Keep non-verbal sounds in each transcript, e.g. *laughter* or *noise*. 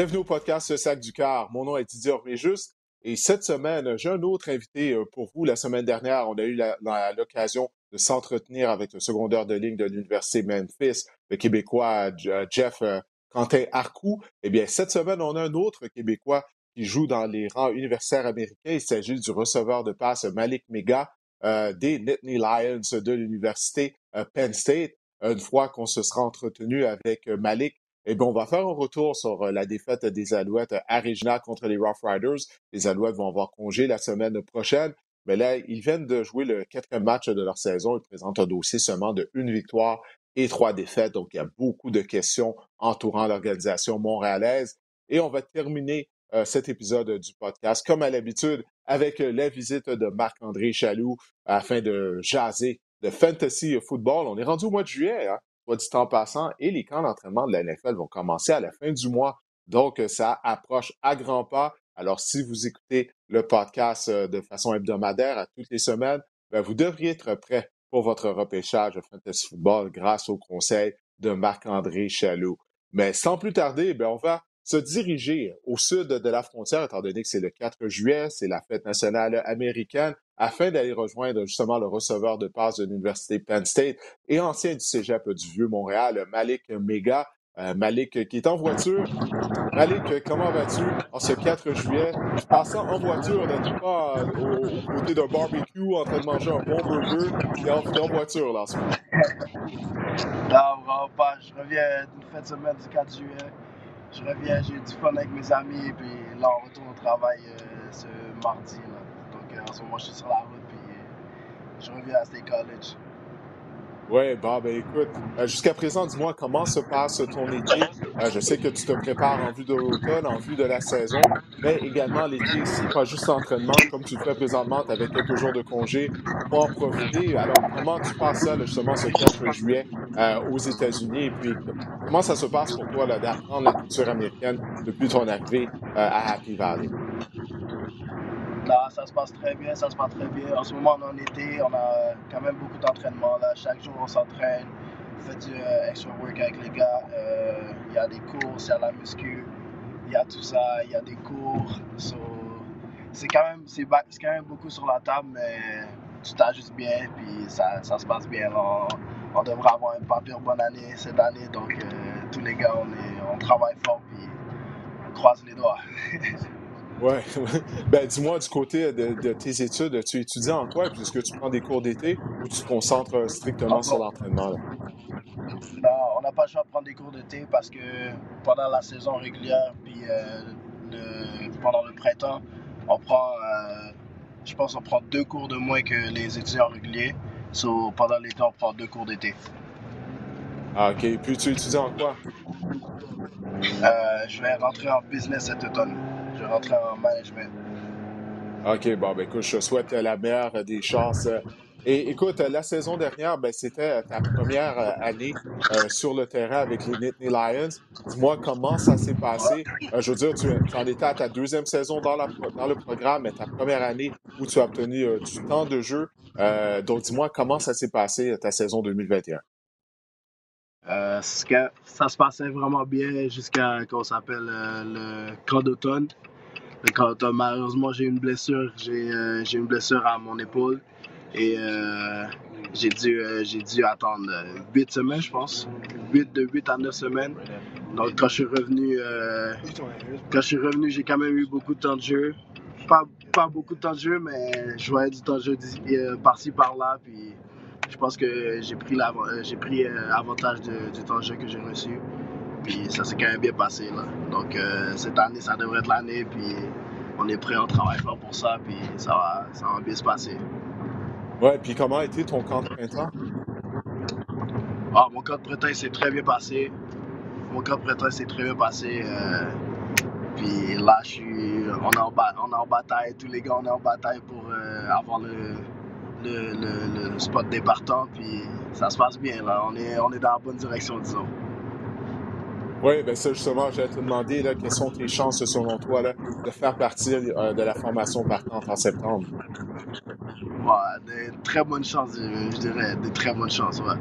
Bienvenue au podcast Sac du Car. Mon nom est Didier Orméjus et cette semaine, j'ai un autre invité euh, pour vous. La semaine dernière, on a eu l'occasion de s'entretenir avec le secondaire de ligne de l'Université Memphis, le Québécois euh, Jeff euh, Quentin Arcou. Eh bien, cette semaine, on a un autre Québécois qui joue dans les rangs universitaires américains. Il s'agit du receveur de passe Malik Mega des Nittany Lions de l'Université Penn State. Une fois qu'on se sera entretenu avec Malik, eh bien, on va faire un retour sur euh, la défaite des Alouettes à Regina contre les Rough Riders. Les Alouettes vont avoir congé la semaine prochaine. Mais là, ils viennent de jouer le quatrième match de leur saison. Ils présentent un dossier seulement de une victoire et trois défaites. Donc, il y a beaucoup de questions entourant l'organisation montréalaise. Et on va terminer euh, cet épisode du podcast, comme à l'habitude, avec euh, la visite de Marc-André Chaloux afin de jaser de fantasy football. On est rendu au mois de juillet. Hein? Du temps passant, et les camps d'entraînement de la NFL vont commencer à la fin du mois. Donc, euh, ça approche à grands pas. Alors, si vous écoutez le podcast euh, de façon hebdomadaire à toutes les semaines, ben, vous devriez être prêt pour votre repêchage de fantasy football grâce au conseil de Marc-André Chaloux. Mais sans plus tarder, ben, on va se diriger au sud de la frontière, étant donné que c'est le 4 juillet, c'est la fête nationale américaine, afin d'aller rejoindre justement le receveur de passe de l'Université Penn State et ancien du cégep du Vieux-Montréal, Malik Mega. Euh, Malik qui est en voiture. Malik, comment vas-tu? En ce 4 juillet? Passes en voiture, n'es-tu pas euh, au, côté d'un barbecue en train de manger un bon burger? Tu es, en, voiture là en ce moment. Non, vraiment pas. Je reviens d'une fête semaine du 4 juillet. Je reviens, j'ai du fun avec mes amis, puis là, on retourne au travail euh, ce mardi. Là. En je suis sur la route, puis je reviens à State College. Oui, bah, ben écoute, euh, jusqu'à présent, dis-moi comment se passe ton été. Euh, je sais que tu te prépares en vue de l'automne, en vue de la saison, mais également l'été ici, pas juste l'entraînement, comme tu le fais présentement, avec quelques jours de congé pour en profiter. Alors, comment tu passes ça, justement, ce 4 juillet euh, aux États-Unis? Et puis, comment ça se passe pour toi d'apprendre la culture américaine depuis ton arrivée à Happy Valley? Là, ça se passe très bien, ça se passe très bien. En ce moment, on est en été, on a quand même beaucoup d'entraînement. Là, chaque jour, on s'entraîne, on fait du euh, extra work avec les gars. Euh, il y a des courses, il y a la muscu, il y a tout ça, il y a des cours. c'est quand même, quand même beaucoup sur la table, mais tu t'ajustes bien, puis ça, ça, se passe bien. On, devrait avoir une pas pire bonne année cette année, donc euh, tous les gars, on, on travaille fort, puis on croise les doigts. *laughs* Oui. *laughs* ben, dis-moi, du côté de, tes études, tu étudies en quoi? Est-ce que tu prends des cours d'été ou tu te concentres strictement sur l'entraînement? Non, on n'a pas le choix de prendre des cours d'été parce que pendant la saison régulière, puis euh, pendant le printemps, on prend, euh, je pense, on prend deux cours de moins que les étudiants réguliers. So, pendant l'été, on prend deux cours d'été. Ah, OK. Puis tu étudies en quoi? Euh, je vais rentrer en business cet automne rentrer en management. OK, bon, ben écoute, je te souhaite la meilleure des chances. Et écoute, la saison dernière, ben, c'était ta première année euh, sur le terrain avec les Nittany Lions. Dis-moi comment ça s'est passé. Euh, je veux dire, tu, en étais à ta deuxième saison dans, dans, le programme, mais ta première année où tu as obtenu euh, du temps de jeu. donc, dis-moi comment ça s'est passé ta saison 2021. ça se passait vraiment bien jusqu'à qu'on s'appelle le camp d'automne. Quand, malheureusement, j'ai une blessure. Euh, j'ai une blessure à mon épaule. Et euh, j'ai dû, euh, dû attendre 8 semaines, je pense. 8, de 8 à 9 semaines. Donc, quand je suis revenu, quand je suis revenu, j'ai quand même eu beaucoup de temps de jeu. Pas, pas beaucoup de temps de jeu, mais je voyais du temps de jeu par-ci, par-là. Puis je pense que j'ai pris, j'ai pris avantage du temps de jeu que j'ai reçu. Puis ça s'est quand même bien passé. Là. Donc euh, cette année, ça devrait être l'année. Puis on est prêt, on travaille fort pour ça. Puis ça va, ça va bien se passer. Ouais, puis comment a été ton camp de printemps? Ah, mon camp de printemps s'est très bien passé. Mon camp de printemps s'est très bien passé. Euh, puis là, je suis, on, est en, on est en bataille. Tous les gars, on est en bataille pour euh, avoir le, le, le, spot des partants. Puis ça se passe bien. Là. On, est, on est dans la bonne direction, disons. Oui, ben ça justement, j'allais te demander là, quelles sont tes chances selon toi là, de faire partie euh, de la formation partante en septembre? Ouais, des très bonnes chances, je, dirais, des très bonnes chances, ouais.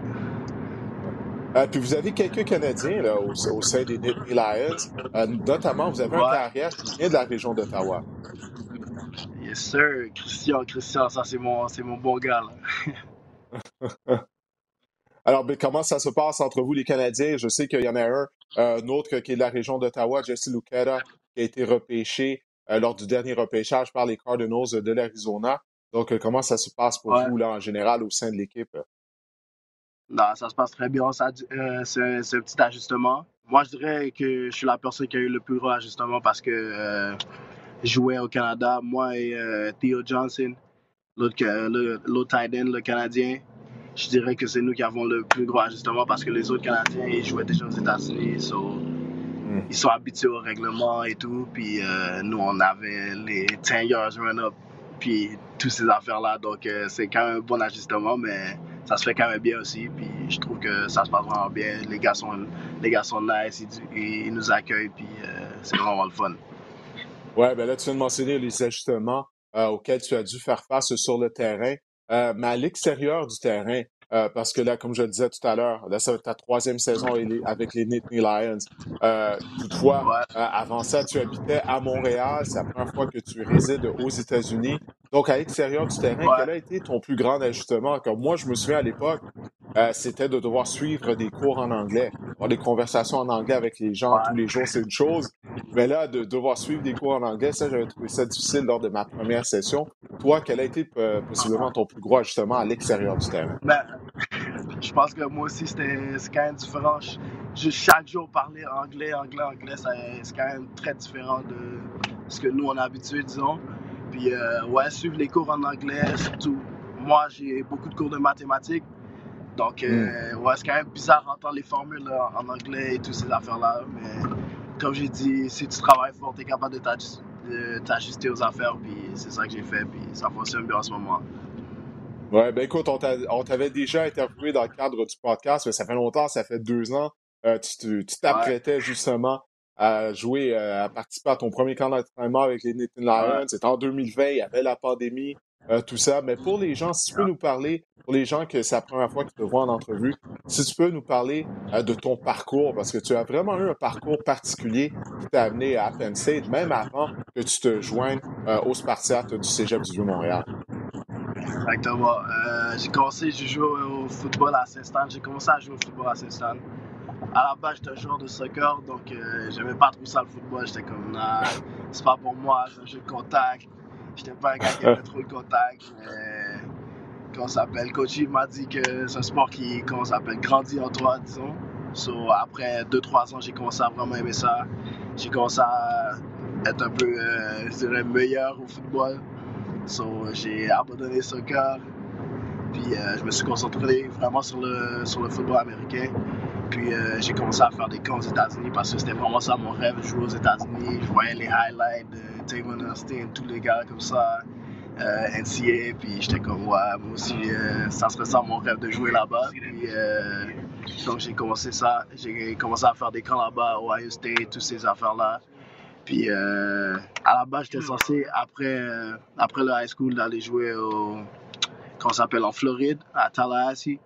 Euh, puis vous avez quelques Canadiens là, au, sein des Nittany Lions. Euh, notamment, vous avez un carrière qui vient de la région d'Ottawa. Yes, sir. Christian, Christian, ça c'est mon, mon bon gars. *laughs* Alors, mais comment ça se passe entre vous, les Canadiens? Je sais qu'il y en a un, un autre qui est de la région d'Ottawa, Jesse Lucera, qui a été repêché lors du dernier repêchage par les Cardinals de l'Arizona. Donc, comment ça se passe pour vous, là, en général, au sein de l'équipe? Non, ça se passe très bien. Euh, c'est un petit ajustement. Moi, je dirais que je suis la personne qui a eu le plus gros ajustement parce que euh, je jouais au Canada, moi et euh, Theo Johnson, l'autre tight end, le Canadien. Je dirais que c'est nous qui avons le plus gros ajustement parce que les autres Canadiens, ils jouaient déjà aux États-Unis. Hmm. Ils sont habitués au règlement et tout. Puis nous, on avait les 10 yards run-up, puis toutes ces affaires-là. Donc, c'est quand même un bon ajustement, mais ça se fait quand même bien aussi. Puis je trouve que ça se passe vraiment bien. Les gars sont, les gars sont nice, ils, nous accueillent, puis euh, c'est vraiment le fun. Ouais, ben là, tu viens de mentionner les ajustements euh, auxquels tu as dû faire face sur le terrain. Euh, mais à l'extérieur du terrain, parce que là, comme je le disais tout à l'heure, là, c'est ta troisième saison avec les Nittany Lions. toutefois, avant ça, tu habitais à Montréal. C'est la première fois que tu résides aux États-Unis. Donc, à l'extérieur du terrain, quel a été ton plus grand ajustement? Comme moi, je me souviens à l'époque, euh, c'était de devoir suivre des cours en anglais, avoir des conversations en anglais avec les gens tous les jours, c'est une chose. Mais là, de devoir suivre des cours en anglais, ça, j'avais trouvé ça difficile lors de ma première session. Toi, quel a été euh, possiblement ton plus gros ajustement à l'extérieur du terrain? Ben, je pense que moi aussi, c'était quand même différent. Je, chaque jour parler anglais, anglais, anglais, c'est quand même très différent de ce que nous, on a habitué, disons. Puis, euh, ouais, suivre les cours en anglais, surtout. Moi, j'ai beaucoup de cours de mathématiques. Donc, euh, hmm. ouais, c'est quand même bizarre d'entendre les formules en anglais et toutes ces affaires-là. Mais comme j'ai dit, si tu travailles fort, tu es capable de t'ajuster aux affaires. Puis c'est ça que j'ai fait. Puis ça fonctionne bien en ce moment. Ouais, ben écoute, on t'avait déjà interviewé dans le cadre du podcast, mais ça fait longtemps, ça fait deux ans. Euh, tu t'apprêtais justement à jouer, euh, à participer à ton premier camp d'entraînement avec les Nathan Lions. C'était en 2020, il y avait la pandémie, euh, tout ça. Mais pour les gens, si tu peux nous parler, pour les gens que c'est la première fois qu'ils te voient en entrevue, si tu peux nous parler euh, de ton parcours, parce que tu as vraiment eu un parcours particulier qui t'a amené à Penn State, même avant que tu te joignes aux Spartiates du Cégep du Vieux-Montréal. Exactement. j'ai commencé, j'ai joué au football à Saint-Stan. J'ai commencé à jouer au football à Saint-Stan à la base, j'étais un joueur de soccer, donc euh, j'aimais pas trop ça le football. J'étais comme, nah, c'est pas pour moi, c'est un jeu de contact. J'étais pas un gars qui aimait trop le contact. Mais, comment s'appelle, coach m'a dit que c'est un sport qui, s'appelle, grandit en toi, disons. So, après 2-3 ans, j'ai commencé à vraiment aimer ça. J'ai commencé à être un peu, euh, je dirais, meilleur au football. So, j'ai abandonné le soccer. Puis euh, je me suis concentré vraiment sur le, sur le football américain. Puis euh, j'ai commencé à faire des camps aux États-Unis parce que c'était vraiment ça mon rêve, jouer aux États-Unis. Je voyais les highlights de Austin, tous les gars comme ça, euh, NCA. Puis j'étais comme, ouais, moi aussi, euh, ça serait ça mon rêve de jouer là-bas. Puis donc j'ai commencé ça. J'ai commencé à faire des camps là-bas, Ohio State, toutes ces affaires-là. Puis à la base, j'étais censé, après, après le high school, d'aller jouer au. S'appelle En Floride, à Tallahassee.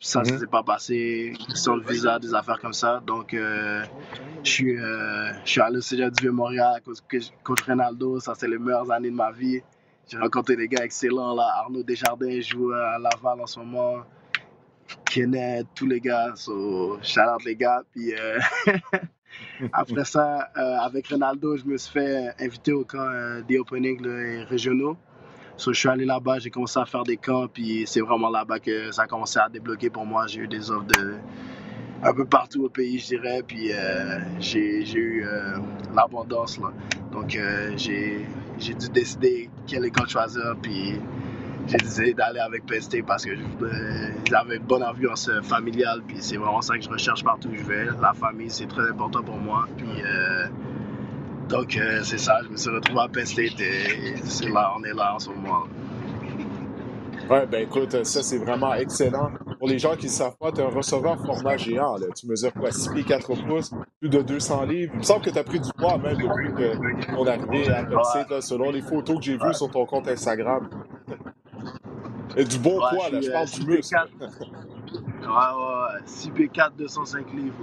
Ça ne mhm. s'est pas passé, sur le visa, des affaires comme ça. Donc, euh, je, suis, euh, je suis allé au Cégep du Vieux-Montréal contre Ronaldo. Ça, c'est les meilleures années de ma vie. J'ai rencontré des gars excellents. Là. Arnaud Desjardins joue à Laval en ce moment. Kenneth, tous les gars. So, shout les gars. Puis, euh, *laughs* après ça, avec Ronaldo, je me suis fait inviter au camp des openings régionaux je suis allé là-bas, j'ai commencé à faire des camps, puis c'est vraiment là-bas que ça a commencé à débloquer pour moi. J'ai eu des offres de un peu partout au pays, je dirais, puis euh, j'ai eu euh, l'abondance. Donc euh, j'ai dû décider quelle école choisir, puis j'ai décidé d'aller avec PST parce que j'avais une bonne ambiance familiale, puis c'est vraiment ça que je recherche partout où je vais. La famille, c'est très important pour moi, puis donc, euh, c'est ça, je me suis retrouvé à Penn State et c'est là, on est là en ce moment. Ouais, ben écoute, ça c'est vraiment excellent. Pour les gens qui ne savent pas, tu es un receveur format géant. Là. Tu mesures quoi, 6 pieds 4 pouces, plus de 200 livres. Il me semble que tu as pris du poids même depuis que ton arrivée à Penn State, selon les photos que j'ai vues sur ton compte Instagram. Et du bon poids, là, je parle du muscle. ouais, 6 pieds 4, 205 livres.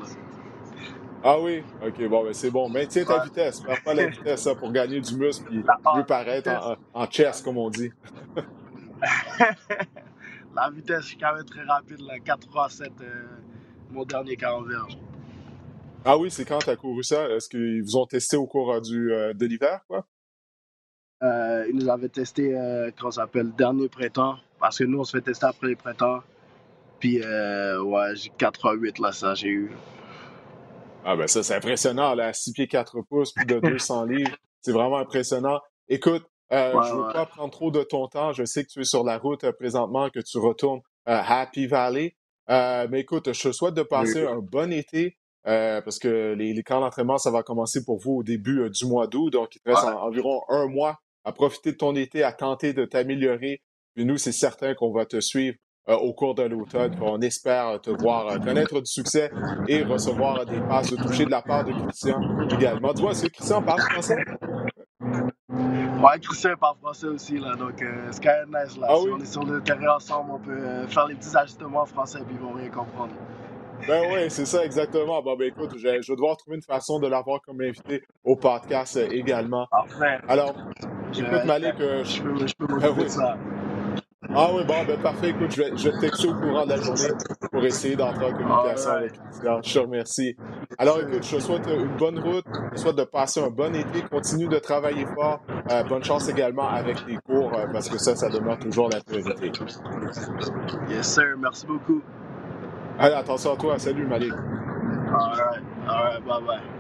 Ah oui? OK, bon, ben c'est bon. Maintiens ta vitesse. Perds pas la *laughs* vitesse pour gagner du muscle et mieux paraître en, en, chess, comme on dit. *laughs* la vitesse, je suis quand même très rapide, là. 4 3 7 mon dernier 40 verges. Ah oui, c'est quand tu as couru ça? Est-ce qu'ils vous ont testé au cours du, euh, de l'hiver, quoi? Euh, ils nous avaient testé, euh, comment ça s'appelle, dernier printemps. Parce que nous, on se fait tester après les printemps. Puis, euh, ouais, j'ai 4 à 8, là, ça, j'ai eu. Ah, ben ça, c'est impressionnant, là. 6 pieds 4 pouces, plus de 200 livres. C'est vraiment impressionnant. Écoute, euh, je ne veux pas prendre trop de ton temps. Je sais que tu es sur la route euh, présentement, que tu retournes à Happy Valley. Euh, mais écoute, je te souhaite de passer un bon été. Euh, parce que les, les camps d'entraînement, ça va commencer pour vous au début euh, du mois d'août. Donc, il te reste environ un mois à profiter de ton été, à tenter de t'améliorer. Puis nous, c'est certain qu'on va te suivre euh, au cours de l'automne. On espère te voir connaître du succès et recevoir des passes de toucher de la part de Christian également. Tu vois, est-ce que Christian parle français? Ouais, Christian parle français aussi, là, donc c'est quand même nice. Là. Ah si on est sur le terrain ensemble, on peut faire les petits ajustements en français et ils vont rien comprendre. Ben oui, c'est ça, exactement. Bon, ben écoute, je, je, vais devoir trouver une façon de l'avoir comme invité au podcast euh, également. Parfait. Alors, écoute, Malik, euh, je, peux, je peux ben *laughs* oui. ça. Ah oui, bon, ben parfait. Écoute, je vais, je vais te texter au courant de la journée pour essayer d'entrer en communication avec Christian. Je te remercie. Alors, écoute, je te souhaite une bonne route. Je te souhaite de passer un bon été. Continue de travailler fort. Euh, bonne chance également avec les cours, euh, parce que ça, ça demeure toujours la priorité. Yes, sir. Merci beaucoup. Allez, attention à toi. Salut, Malik. All right. All right. Bye-bye.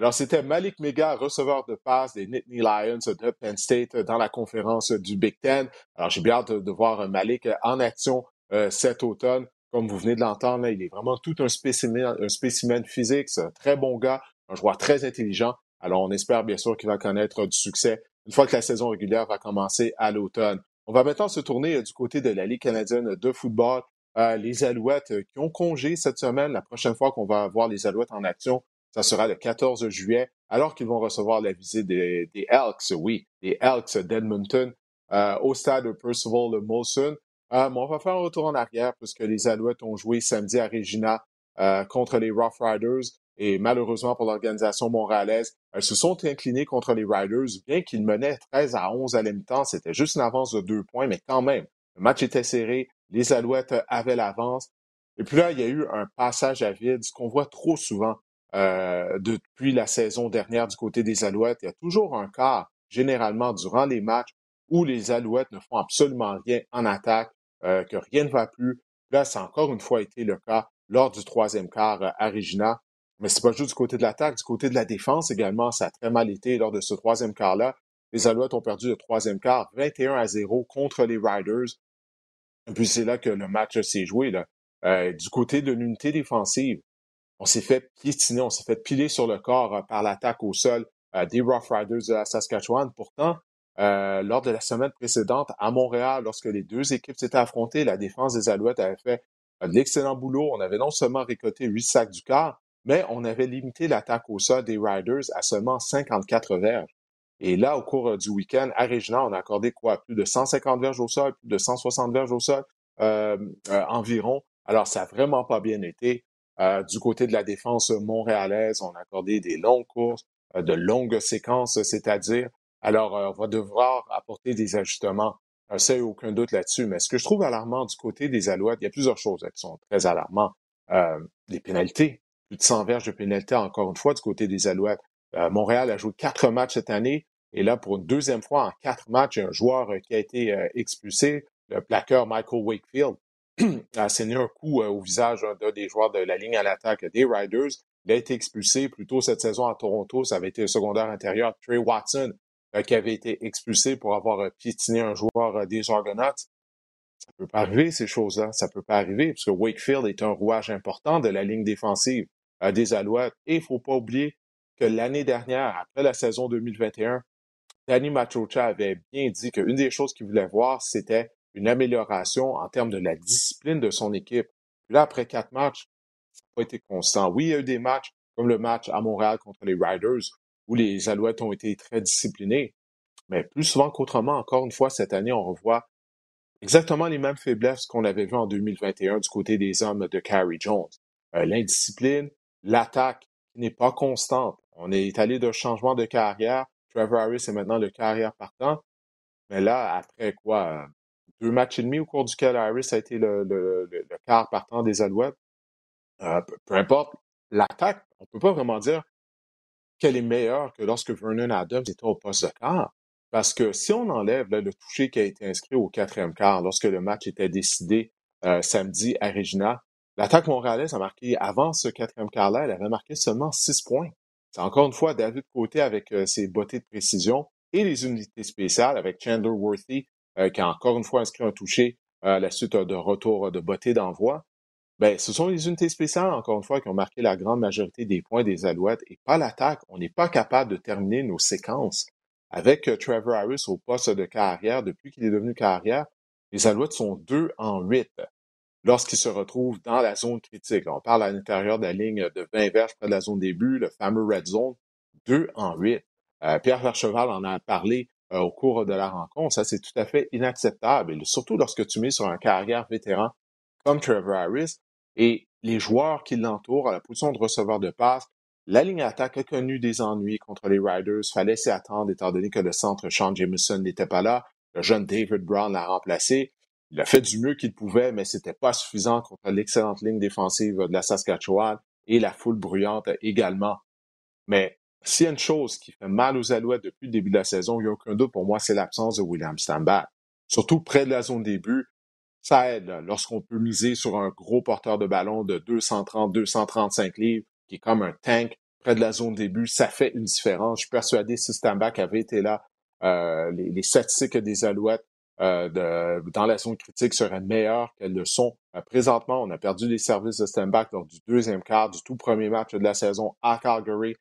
Alors, c'était Malik Mega, receveur de passe des Nittany Lions de Penn State dans la conférence du Big Ten. Alors, j'ai bien hâte de, voir Malik en action euh, cet automne. Comme vous venez de l'entendre, il est vraiment tout un spécimen, un spécimen physique. C'est un très bon gars, un joueur très intelligent. Alors, on espère bien sûr qu'il va connaître du succès une fois que la saison régulière va commencer à l'automne. On va maintenant se tourner euh, du côté de la Ligue canadienne de football. Euh, les Alouettes euh, qui ont congé cette semaine. La prochaine fois qu'on va voir les Alouettes en action, ça sera le 14 juillet, alors qu'ils vont recevoir la visite des, Elks, oui, des Elks d'Edmonton au stade Percival Molson. Euh, on va faire un retour en arrière puisque les Alouettes ont joué samedi à Regina contre les Rough Riders. Et malheureusement pour l'organisation montréalaise, elles se sont inclinées contre les Riders, bien qu'ils menaient 13 à 11 à la mi-temps. C'était juste une avance de deux points, mais quand même, le match était serré. Les Alouettes avaient l'avance. Et puis là, il y a eu un passage à vide, ce qu'on voit trop souvent euh, depuis la saison dernière du côté des Alouettes. Il y a toujours un quart, généralement durant les matchs, où les Alouettes ne font absolument rien en attaque, euh, que rien ne va plus. Là, ça a encore une fois été le cas lors du troisième quart euh, à Regina. Mais c'est pas juste du côté de l'attaque, du côté de la défense également, ça a très mal été lors de ce troisième quart-là. Les Alouettes ont perdu le troisième quart 21 à 0 contre les Riders. Et puis c'est là que le match s'est joué. Là. Euh, du côté de l'unité défensive, on s'est fait piétiner, on s'est fait piler sur le corps euh, par l'attaque au sol euh, des Rough Riders de la Saskatchewan. Pourtant, lors de la semaine précédente, à Montréal, lorsque les deux équipes s'étaient affrontées, la défense des Alouettes avait fait de l'excellent boulot. On avait non seulement récolté huit sacs du quart, mais on avait limité l'attaque au sol des Riders à seulement 54 verges. Et là, au cours euh, du week-end, à Regina, on a accordé quoi? Plus de 150 verges au sol, plus de 160 verges au sol euh, euh, environ. Alors, ça n'a vraiment pas bien été. Du côté de la défense montréalaise, on a accordé des longues courses, de longues séquences, c'est-à-dire. Alors, on va devoir apporter des ajustements. Ça, il n'y a aucun doute là-dessus. Mais ce que je trouve alarmant du côté des Alouettes, il y a plusieurs choses qui sont très alarmantes. les pénalités plus de 100 verges de pénalité encore une fois du côté des Alouettes. Euh, Montréal a joué quatre matchs cette année. Et là, pour une deuxième fois en quatre matchs, un joueur euh, qui a été euh, expulsé, le plaqueur Michael Wakefield, a un coup au visage d'un des joueurs de la ligne à l'attaque des Riders. Il a été expulsé plus tôt cette saison à Toronto. Ça avait été le secondaire intérieur Trey Watson qui avait été expulsé pour avoir piétiné un joueur des Argonauts. Ça peut pas arriver, ces choses-là. Ça peut pas arriver, parce que Wakefield est un rouage important de la ligne défensive des Alouettes. Et il ne faut pas oublier que l'année dernière, après la saison 2021, Danny Machocha avait bien dit qu'une des choses qu'il voulait voir, c'était une amélioration en termes de la discipline de son équipe. Puis là, après quatre matchs, ça n'a pas été constant. Oui, il y a eu des matchs comme le match à Montréal contre les Riders, où les Alouettes ont été très disciplinés. Mais plus souvent qu'autrement, encore une fois, cette année, on revoit exactement les mêmes faiblesses qu'on avait vues en 2021 du côté des hommes de Carrie Jones. Euh, l'indiscipline, l'attaque qui n'est pas constante. On est allé d'un changement de carrière. Trevor Harris est maintenant le carrière partant. Mais là, après quoi, deux matchs et demi au cours duquel Harris a été le, quart partant des Alouettes, euh, peu, importe, l'attaque, on ne peut pas vraiment dire qu'elle est meilleure que lorsque Vernon Adams était au poste de quart. Parce que si on enlève le toucher qui a été inscrit au quatrième quart lorsque le match était décidé euh, samedi à Regina, l'attaque montréalaise a marqué, avant ce quatrième quart-là, elle avait marqué seulement six points. C'est encore une fois David Côté avec euh, ses bottées de précision et les unités spéciales avec Chandler Worthy qui a encore une fois inscrit un toucher à la suite de retour de bottées d'envoi. Ben, ce sont les unités spéciales, encore une fois, qui ont marqué la grande majorité des points des Alouettes et pas l'attaque. On n'est pas capable de terminer nos séquences. Avec euh, Trevor Harris au poste de carrière, depuis qu'il est devenu carrière, les Alouettes sont deux en huit lorsqu'ils se retrouvent dans la zone critique. On parle à l'intérieur de la ligne de 20 verges près de la zone début, le fameux red zone, deux en huit. Euh, Pierre Vercheval en a parlé euh, au cours de la rencontre. Ça, c'est tout à fait inacceptable. Surtout lorsque tu mets sur un carrière vétéran comme Trevor Harris, et les joueurs qui l'entourent à la position de receveur de passe, la ligne attaque a connu des ennuis contre les Riders. Fallait s'y attendre étant donné que le centre Sean Jameson n'était pas là. Le jeune David Brown l'a remplacé. Il a fait du mieux qu'il pouvait, mais c'était pas suffisant contre l'excellente ligne défensive de la Saskatchewan et la foule bruyante également. Mais s'il y a une chose qui fait mal aux Alouettes depuis le début de la saison, il n'y a aucun doute pour moi, c'est l'absence de William Stambach. Surtout près de la zone début, ça aide lorsqu'on peut miser sur un gros porteur de ballon de 230-235 livres, qui est comme un tank près de la zone début, ça fait une différence. Je suis persuadé si Stambach avait été là, euh, les, les, statistiques des Alouettes euh, dans la zone critique seraient meilleures qu'elles le sont. Euh, présentement, on a perdu les services de Stambach lors du deuxième quart du tout premier match de la saison à Calgary.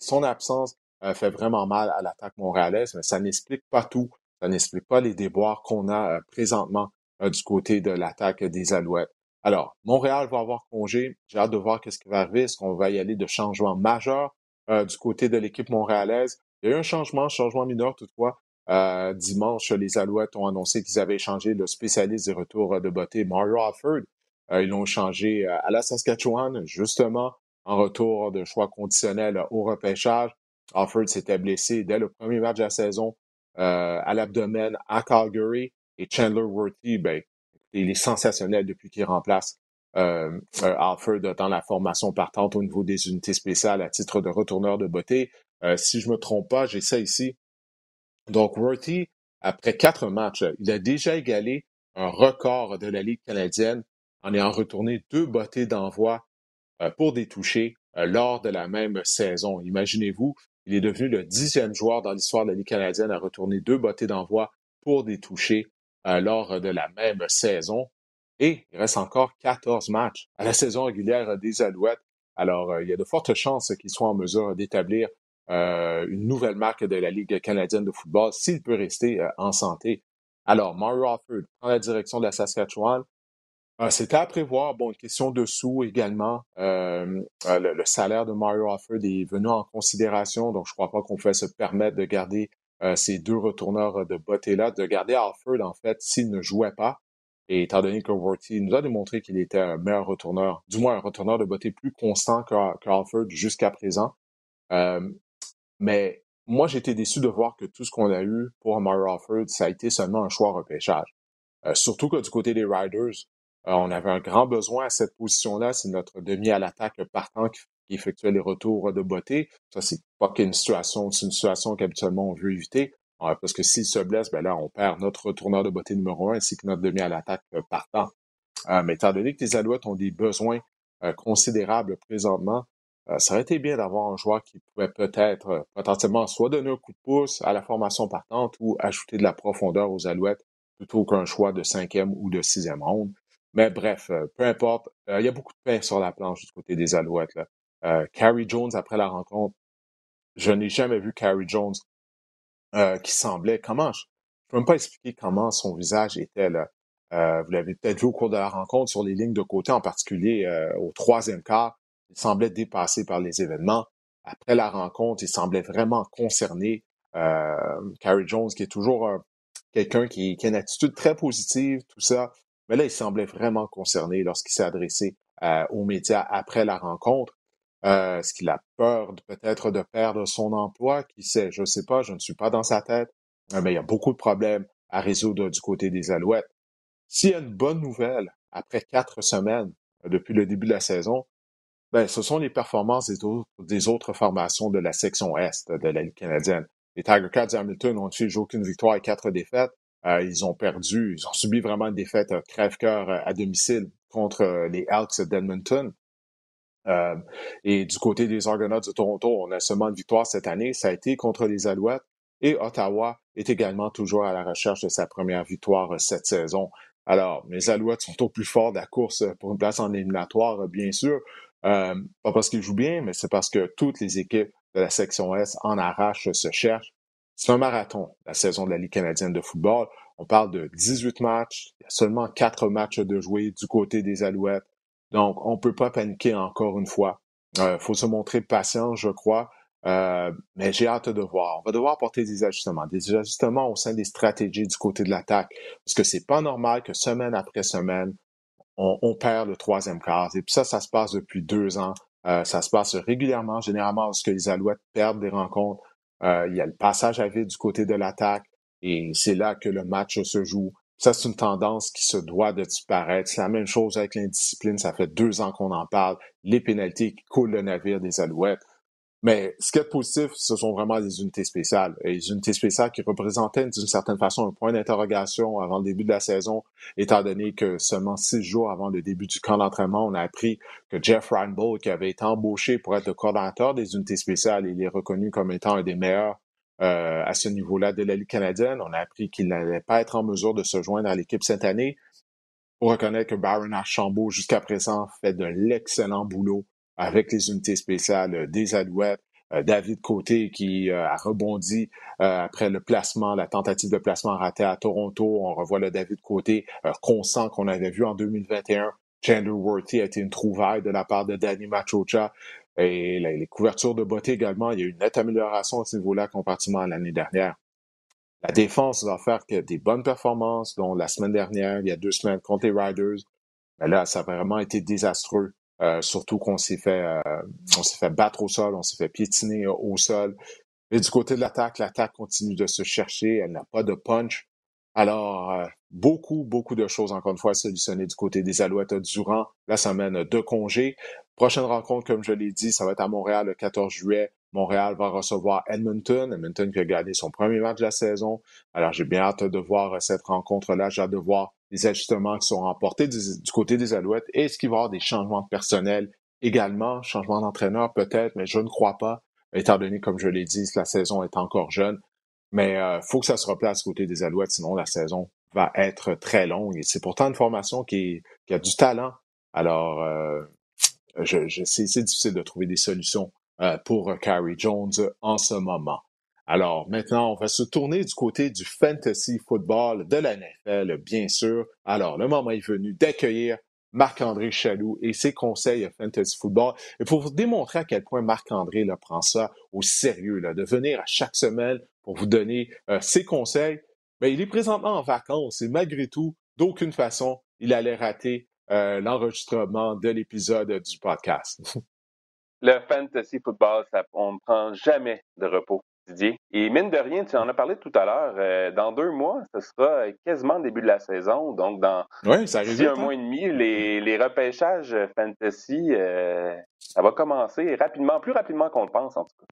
Son absence fait vraiment mal à l'attaque montréalaise, mais ça n'explique pas tout. Ça n'explique pas les déboires qu'on a présentement euh, du côté de l'attaque des Alouettes. Alors, Montréal va avoir congé. J'ai hâte de voir qu'est-ce qui va arriver. Est-ce qu'on va y aller de changements majeurs euh, du côté de l'équipe montréalaise? Il y a eu un changement, changement mineur toutefois. Euh, dimanche, les Alouettes ont annoncé qu'ils avaient changé le spécialiste des retours de beauté, Mario Alford. ils l'ont changé à la Saskatchewan, justement, en retour de choix conditionnel au repêchage. Alford s'était blessé dès le premier match de la saison à l'abdomen à Calgary. Et Chandler Worthy, ben, il est sensationnel depuis qu'il remplace euh, euh, Alford dans la formation partante au niveau des unités spéciales à titre de retourneur de beauté. Euh, si je me trompe pas, j'ai ça ici. Donc, Worthy, après quatre matchs, il a déjà égalé un record de la Ligue canadienne en ayant retourné deux bottées d'envoi euh, pour des touchés euh, lors de la même saison. Imaginez-vous, il est devenu le dixième joueur dans l'histoire de la Ligue canadienne à retourner deux bottées d'envoi pour des touchés euh, lors de la même saison. Et il reste encore 14 matchs à la saison régulière des Alouettes. Alors, euh, il y a de fortes chances qu'il soit en mesure d'établir euh, une nouvelle marque de la Ligue canadienne de football s'il peut rester en santé. Alors, Mario Alford prend la direction de la Saskatchewan. C'était à prévoir. Bon, une question de sous également. le, salaire de Mario Alford est venu en considération, donc je ne crois pas qu'on pouvait se permettre de garder euh, ces deux retourneurs de botte-là, de garder Alford, en fait, s'il ne jouait pas. Et étant donné que Worthy nous a démontré qu'il était un meilleur retourneur, du moins un retourneur de beauté plus constant qu'Alford jusqu'à présent. Euh, mais moi, j'étais déçu de voir que tout ce qu'on a eu pour Mario Alford, ça a été seulement un choix repêchage. Euh, surtout que du côté des Riders, on avait un grand besoin à cette position-là. C'est notre demi à l'attaque partant qui effectuait les retours de beauté. Ça, c'est pas qu'une situation, c'est une situation qu'habituellement on veut éviter. Euh, parce que s'il se blesse, ben là, on perd notre retourneur de beauté numéro un ainsi que notre demi à l'attaque euh, partant. Euh, mais étant donné que les Alouettes ont des besoins considérables présentement, ça aurait été bien d'avoir un joueur qui pouvait peut-être potentiellement soit donner un coup de pouce à la formation partante ou ajouter de la profondeur aux Alouettes plutôt qu'un choix de cinquième ou de sixième ronde. Mais bref, peu importe, il y a beaucoup de pain sur la planche du côté des Alouettes. Là. Euh, Carrie Jones, après la rencontre, je n'ai jamais vu Carrie Jones euh, qui semblait, comment, je ne peux même pas expliquer comment son visage était là. Euh, vous l'avez peut-être vu au cours de la rencontre sur les lignes de côté, en particulier au troisième quart. Il semblait dépassé par les événements. Après la rencontre, il semblait vraiment concerné. Carrie Jones, qui est toujours quelqu'un qui, qui, a une attitude très positive, tout ça. Mais là, il semblait vraiment concerné lorsqu'il s'est adressé aux médias après la rencontre. Euh, Est-ce qu'il a peur peut-être de perdre son emploi? Qui sait? Je ne sais pas, je ne suis pas dans sa tête. Euh, mais il y a beaucoup de problèmes à résoudre du côté des Alouettes. S'il y a une bonne nouvelle après quatre semaines euh, depuis le début de la saison, ben, ce sont les performances des autres, formations de la section Est de la Ligue canadienne. Les Tiger Cats d'Hamilton ont fait aucune victoire et quatre défaites? Euh, ils ont perdu, ils ont subi vraiment une défaite crève-cœur à domicile contre les Elks d'Edmonton. Euh, et du côté des Argonauts de Toronto, on a seulement une victoire cette année. Ça a été contre les Alouettes. Et Ottawa est également toujours à la recherche de sa première victoire euh, cette saison. Alors, les Alouettes sont au plus fort de la course pour une place en éliminatoire, bien sûr. Euh, pas parce qu'ils jouent bien, mais c'est parce que toutes les équipes de la section S en arrachent, se cherchent. C'est un marathon, la saison de la Ligue canadienne de football. On parle de 18 matchs. Il y a seulement 4 matchs de jouer du côté des Alouettes. Donc, on ne peut pas paniquer encore une fois. Il euh, faut se montrer patient, je crois. Euh, mais j'ai hâte de voir. On va devoir porter des ajustements, des ajustements au sein des stratégies du côté de l'attaque, parce que c'est pas normal que semaine après semaine, on, perd le troisième quart. Et puis ça, ça se passe depuis deux ans. Euh, ça se passe régulièrement, généralement lorsque les Alouettes perdent des rencontres. Il y a le passage à vide du côté de l'attaque, et c'est là que le match se joue. Ça, c'est une tendance qui se doit de disparaître. C'est la même chose avec l'indiscipline. Ça fait deux ans qu'on en parle. Les pénalités qui coulent le navire des Alouettes. Mais ce qui est positif, ce sont vraiment des unités spéciales. Les unités spéciales qui représentaient d'une certaine façon un point d'interrogation avant le début de la saison, étant donné que seulement six jours avant le début du camp d'entraînement, on a appris que Jeff Reinbold, qui avait été embauché pour être le coordinateur des unités spéciales, il est reconnu comme étant un des meilleurs euh, à ce niveau-là de la Ligue canadienne. On a appris qu'il n'allait pas être en mesure de se joindre à l'équipe cette année. On reconnaît que Baron Archambault, jusqu'à présent, fait de l'excellent boulot avec les unités spéciales des Alouettes. Euh, David Côté qui euh, a rebondi après le placement, la tentative de placement ratée à Toronto. On revoit le David Côté constant qu'on avait vu en 2021. Chandler Worthy a été une trouvaille de la part de Danny Machocha. Et les couvertures de beauté également, il y a eu une nette amélioration à ce niveau-là comparativement à l'année dernière. La défense va faire que des bonnes performances, dont la semaine dernière, il y a deux semaines contre les Riders. Mais là, ça a vraiment été désastreux. Euh, surtout qu'on s'est fait, euh, on s'est fait battre au sol, on s'est fait piétiner au sol. Et du côté de l'attaque, l'attaque continue de se chercher. Elle n'a pas de punch. Alors, euh, beaucoup, beaucoup de choses, encore une fois, solutionnées du côté des Alouettes durant la semaine de congé. Prochaine rencontre, comme je l'ai dit, ça va être à Montréal le 14 juillet. Montréal va recevoir Edmonton. Edmonton qui a gagné son premier match de la saison. Alors, j'ai bien hâte de voir cette rencontre-là. J'ai hâte de voir les ajustements qui sont remportés du, côté des Alouettes. Est-ce qu'il va y avoir des changements de personnel également? Changement d'entraîneur peut-être, mais je ne crois pas, étant donné, comme je l'ai dit, la saison est encore jeune. Mais il euh, faut que ça se replace du côté des Alouettes, sinon la saison va être très longue. Et c'est pourtant une formation qui, a du talent. Alors, euh, je, je c'est difficile de trouver des solutions euh, pour Carrie Jones en ce moment. Alors maintenant, on va se tourner du côté du fantasy football de la NFL, bien sûr. Alors, le moment est venu d'accueillir Marc-André Chaloux et ses conseils fantasy football. Et pour vous démontrer à quel point Marc-André prend ça au sérieux, de venir à chaque semaine pour vous donner euh, ses conseils, ben, il est présentement en vacances et malgré tout, d'aucune façon, il allait rater euh, l'enregistrement de l'épisode du podcast. *laughs* Le fantasy football, on ne prend jamais de repos. Didier. Et mine de rien, tu en as parlé tout à l'heure, euh, dans deux mois, ce sera quasiment le début de la saison. Donc, dans ça un hein. mois et demi, les, les repêchages fantasy, euh, ça va commencer rapidement, plus rapidement qu'on le pense, en tout cas.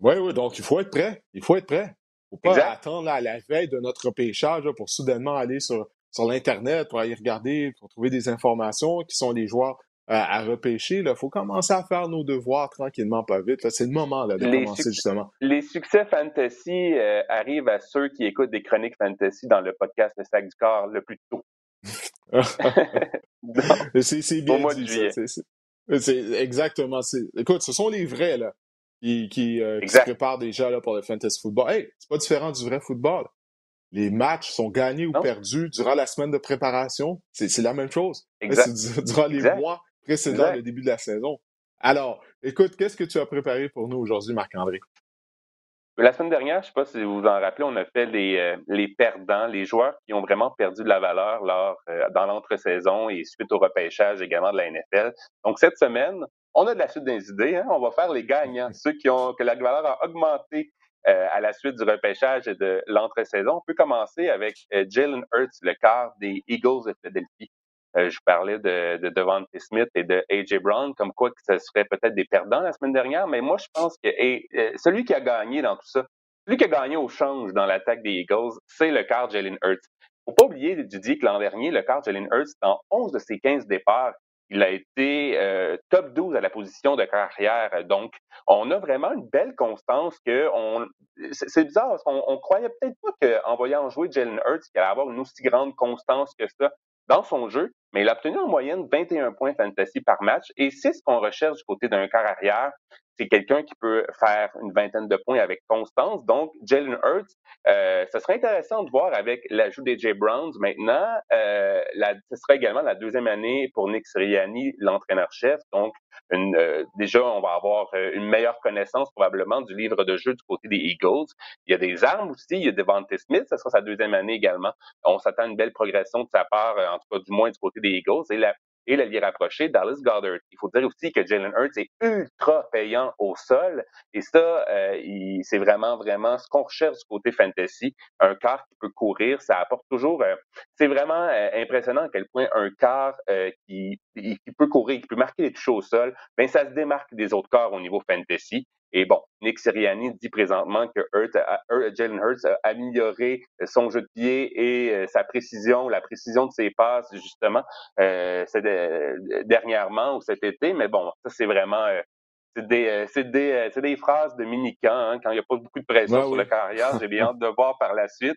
Oui, oui, donc il faut être prêt. Il faut être prêt. Il ne faut pas attendre à la veille de notre repêchage pour soudainement aller sur, sur l'Internet pour aller regarder, pour trouver des informations qui sont les joueurs à repêcher. Il faut commencer à faire nos devoirs tranquillement, pas vite. C'est le moment là, de commencer justement. Les succès fantasy euh, arrivent à ceux qui écoutent des chroniques fantasy dans le podcast Le Sac du Corps le plus tôt. *laughs* c'est bien dit. C'est exactement. Écoute, ce sont les vrais là qui, qui, euh, se préparent déjà là, pour le fantasy football. Hey, c'est pas différent du vrai football. Les matchs sont gagnés ou perdus durant la semaine de préparation. C'est la même chose. C'est *laughs* durant les mois précédant le début de la saison. Alors, écoute, qu'est-ce que tu as préparé pour nous aujourd'hui, Marc-André? La semaine dernière, je ne sais pas si vous vous en rappelez, on a fait les, euh, les perdants, les joueurs qui ont vraiment perdu de la valeur lors, euh, dans l'entre-saison et suite au repêchage également de la NFL. Donc, cette semaine, on a de la suite des idées. Hein? On va faire les gagnants, *laughs* ceux qui ont que la valeur a augmenté euh, à la suite du repêchage et de l'entre-saison. On peut commencer avec Jalen Hurts, le quart des Eagles de Philadelphie. Euh, je parlais de, de Devante Smith et de A.J. Brown, comme quoi que ce serait peut-être des perdants la semaine dernière, mais moi, je pense que euh, celui qui a gagné dans tout ça, celui qui a gagné au change dans l'attaque des Eagles, c'est le quart Jalen Hurts. Faut pas oublier, Didier, que l'an dernier, le quart Jalen Hurts, dans 11 de ses 15 départs, il a été euh, top 12 à la position de carrière. Donc, on a vraiment une belle constance que on. C'est bizarre parce qu'on on croyait peut-être pas qu'en voyant jouer Jalen Hurts, qu'il allait avoir une aussi grande constance que ça dans son jeu, mais il a obtenu en moyenne 21 points fantasy par match et c'est ce qu'on recherche du côté d'un quart arrière. C'est quelqu'un qui peut faire une vingtaine de points avec constance. Donc, Jalen Hurts, euh, ce serait intéressant de voir avec l'ajout des Jay Browns maintenant. Euh, la, ce sera également la deuxième année pour Nick Sirianni, l'entraîneur-chef. Donc, une, euh, déjà, on va avoir euh, une meilleure connaissance probablement du livre de jeu du côté des Eagles. Il y a des armes aussi. Il y a Devante Smith, ce sera sa deuxième année également. On s'attend à une belle progression de sa part, euh, en tout cas du moins du côté des Eagles. Et la, et l'allié rapproché, Dallas Goddard. Il faut dire aussi que Jalen Hurts est ultra payant au sol. Et ça, euh, c'est vraiment, vraiment ce qu'on recherche du côté fantasy. Un quart qui peut courir, ça apporte toujours... Euh, c'est vraiment euh, impressionnant à quel point un quart qui, qui, peut courir, qui peut marquer les touches au sol, ben ça se démarque des autres quarts au niveau fantasy. Et bon, Nick Sirianni dit présentement que Jalen Hurts a amélioré son jeu de pied et euh, sa précision, la précision de ses passes, justement, euh, dernièrement ou cet été. Mais bon, ça, c'est vraiment... Euh, c'est des, des, des, phrases de mini-camp, hein, quand il n'y a pas beaucoup de pression sur la carrière. J'ai bien hâte de voir par la suite.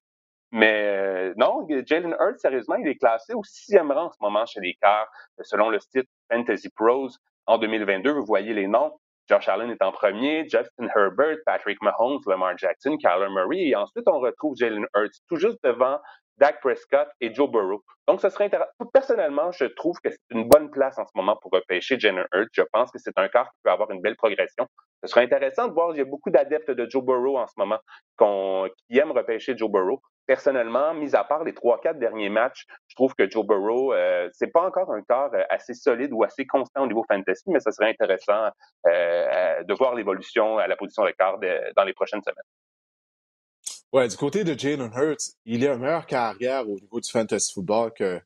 Mais non, Jalen Hurts, sérieusement, il est classé au sixième rang en ce moment chez les Cars, selon le site Fantasy Pros en 2022. Vous voyez les noms. Josh Allen est en premier, Justin Herbert, Patrick Mahomes, Lamar Jackson, Kyler Murray, et ensuite on retrouve Jalen Hurts, tout juste devant Dak Prescott et Joe Burrow. Donc, ce serait intéressant. Personnellement, je trouve que c'est une bonne place en ce moment pour repêcher Jalen Hurts. Je pense que c'est un quart qui peut avoir une belle progression. Ce serait intéressant de voir, il y a beaucoup d'adeptes de Joe Burrow en ce moment qui aiment repêcher Joe Burrow personnellement, mis à part les trois, quatre derniers matchs, je trouve que Joe Burrow, euh, c'est pas encore un corps euh, assez solide ou assez constant au niveau fantasy, mais ça serait intéressant euh, de voir l'évolution à la position de quart dans les prochaines semaines. Ouais, du côté de Jalen Hurts, il est un meilleur carrière au niveau du fantasy football que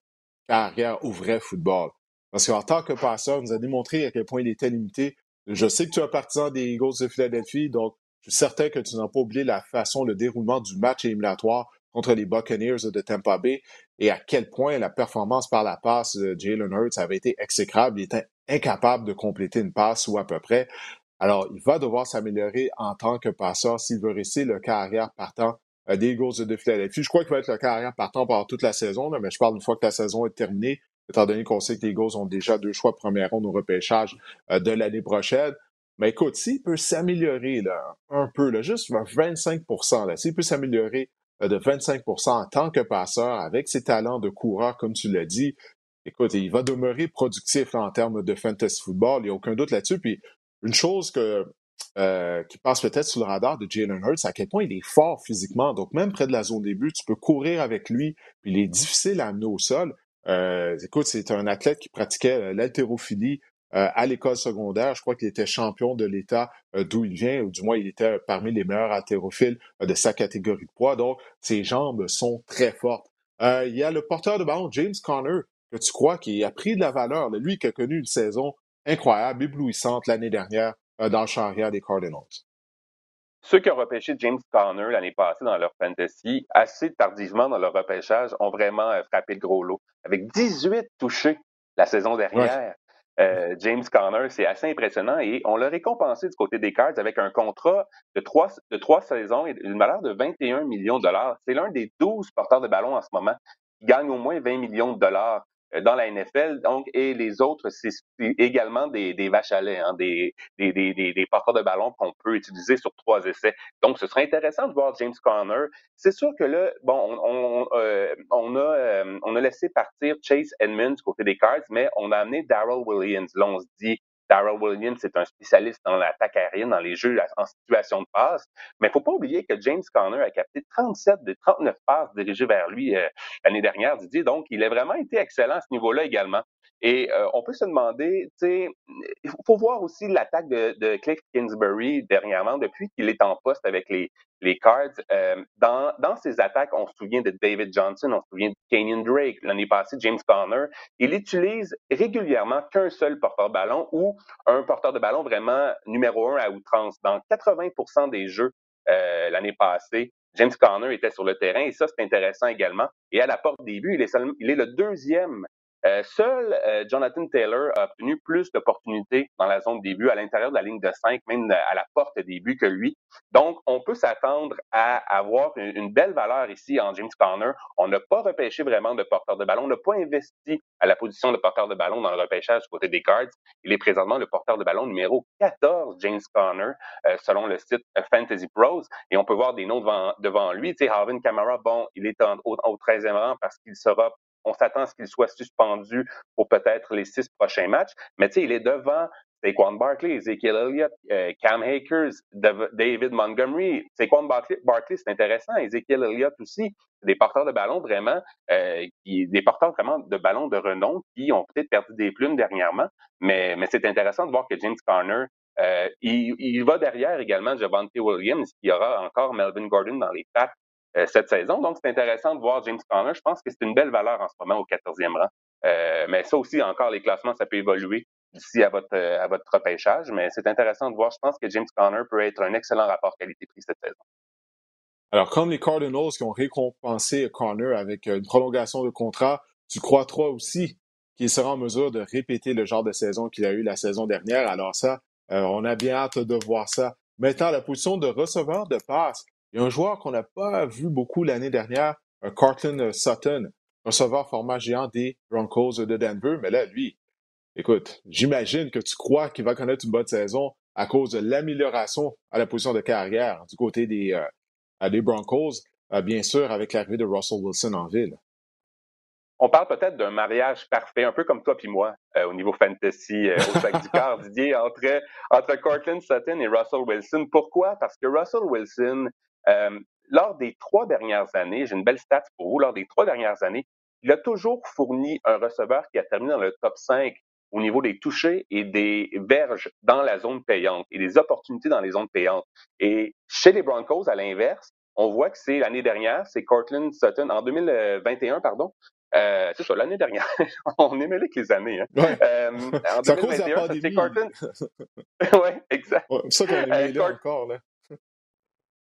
carrière au vrai football. Parce qu'en tant que passeur, nous a démontré à quel point il était limité. Je sais que tu es un partisan des Eagles de Philadelphie, donc je suis certain que tu n'as pas oublié la façon, le déroulement du match éliminatoire contre les Buccaneers de Tampa Bay et à quel point la performance par la passe de Jalen Hurts avait été exécrable. Il était incapable de compléter une passe ou à peu près. Alors, il va devoir s'améliorer en tant que passeur s'il veut rester le carrière partant euh, des Eagles de Philadelphie. Je crois qu'il va être le carrière partant pendant toute la saison, mais je parle une fois que la saison est terminée, étant donné qu'on sait que les Eagles ont déjà deux choix de première ronde au repêchage euh, de l'année prochaine. Mais écoute, s'il peut s'améliorer un peu, là, juste 25% s'il peut s'améliorer de 25% en tant que passeur avec ses talents de coureur, comme tu l'as dit. Écoute, il va demeurer productif en termes de fantasy football, il n'y a aucun doute là-dessus. Puis une chose que, euh, qui passe peut-être sous le radar de Jalen Hurts, à quel point il est fort physiquement. Donc même près de la zone début, tu peux courir avec lui, il est difficile à amener au sol. Euh, écoute, c'est un athlète qui pratiquait l'haltérophilie euh, à l'école secondaire. Je crois qu'il était champion de l'État euh, d'où il vient, ou du moins il était parmi les meilleurs haltérophiles euh, de sa catégorie de poids. Donc, ses jambes sont très fortes. il y a le porteur de ballon, James Conner, que tu crois qui a pris de la valeur. Lui qui a connu une saison incroyable, éblouissante l'année dernière dans le champ des Cardinals. Ceux qui ont repêché James Conner l'année passée dans leur fantasy, assez tardivement dans leur repêchage, ont vraiment frappé le gros lot. Avec 18 touchés la saison dernière. Euh, James Conner, c'est assez impressionnant et on l'a récompensé du côté des Cards avec un contrat de trois, de trois saisons et une valeur de 21 millions de dollars. C'est l'un des 12 porteurs de ballon en ce moment qui gagne au moins 20 millions de dollars. Euh, dans la NFL. Donc, et les autres, c'est également des, des, vaches à lait, hein, des, des, des, des, porteurs de ballon qu'on peut utiliser sur trois essais. Donc, ce serait intéressant de voir James Conner. C'est sûr que là, bon, on, on, euh, on a, euh, on a laissé partir Chase Edmonds du côté des Cards, mais on a amené Darrell Williams. Là, on se dit, Darrell Williams, c'est un spécialiste dans l'attaque aérienne, dans les jeux en situation de passe. Mais il faut pas oublier que James Conner a capté 37 des 39 passes dirigées vers lui euh, l'année dernière, Didier. Donc, il a vraiment été excellent à ce niveau-là également. Et euh, on peut se demander, tu sais, il faut voir aussi l'attaque de, de, Cliff Kingsbury dernièrement, depuis qu'il est en poste avec les, les Cards. Euh, dans, dans ses attaques, on se souvient de David Johnson, on se souvient de Kenyon Drake, l'année passée, James Conner. Il utilise régulièrement qu'un seul porteur de ballon ou un porteur de ballon vraiment numéro un à outrance. Dans 80% des jeux euh, l'année passée, James Conner était sur le terrain et ça, c'est intéressant également. Et à la porte est, il est le deuxième euh, seul euh, Jonathan Taylor a obtenu plus d'opportunités dans la zone début à l'intérieur de la ligne de 5, même à la porte des buts que lui. Donc, on peut s'attendre à avoir une, belle valeur ici en James Conner. On n'a pas repêché vraiment de porteur de ballon. On n'a pas investi à la position de porteur de ballon dans le repêchage côté des Cards. Il est présentement le porteur de ballon numéro 14, James Conner, euh, selon le site Fantasy Pros. Et on peut voir des noms devant, devant lui. Tu sais, Alvin Kamara, bon, il est au, au 13e rang parce qu'il sera on s'attend à ce qu'il soit suspendu pour peut-être les six prochains matchs. Mais tu sais, il est devant Saquon Barkley, Ezekiel Elliott, euh, Cam Akers, David Montgomery. Saquon Barkley, Barkley c'est intéressant. Ezekiel Elliott aussi. Des porteurs de ballon vraiment, euh, des porteurs vraiment de ballon de renom qui ont peut-être perdu des plumes dernièrement. Mais, mais c'est intéressant de voir que James Conner, euh, il, il, va derrière également Javante Williams, qui aura encore Melvin Gordon dans les pattes cette saison. Donc, c'est intéressant de voir James Conner. Je pense que c'est une belle valeur en ce moment au 14e rang. Euh, mais ça aussi, encore, les classements, ça peut évoluer d'ici à votre, euh, à votre repêchage. Mais c'est intéressant de voir. Je pense que James Conner peut être un excellent rapport qualité-prix cette saison. Alors, comme les Cardinals qui ont récompensé Conner avec une prolongation de contrat, tu crois, toi aussi, qu'il sera en mesure de répéter le genre de saison qu'il a eu la saison dernière? Alors ça, on a bien hâte de voir ça. Maintenant, la position de receveur de passe, il y a un joueur qu'on n'a pas vu beaucoup l'année dernière, un Cortland Sutton, receveur format géant des Broncos de Denver. Mais là, lui, écoute, j'imagine que tu crois qu'il va connaître une bonne saison à cause de l'amélioration à la position de carrière du côté des, euh, des Broncos, euh, bien sûr, avec l'arrivée de Russell Wilson en ville. On parle peut-être d'un mariage parfait, un peu comme toi puis moi, euh, au niveau fantasy, au sac du corps, *laughs* Didier, entre, entre Cortland Sutton et Russell Wilson. Pourquoi? Parce que Russell Wilson, euh, lors des trois dernières années, j'ai une belle stat pour vous, lors des trois dernières années, il a toujours fourni un receveur qui a terminé dans le top 5 au niveau des touchés et des verges dans la zone payante et des opportunités dans les zones payantes. Et chez les Broncos, à l'inverse, on voit que c'est l'année dernière, c'est Cortland Sutton, en 2021, pardon, euh, c'est ça, l'année dernière. *laughs* on est mêlé que les années. Hein. Euh, en 2021, c'est Cortland. *laughs* oui, exact. c'est ça qu'on est euh, mêlé encore, là.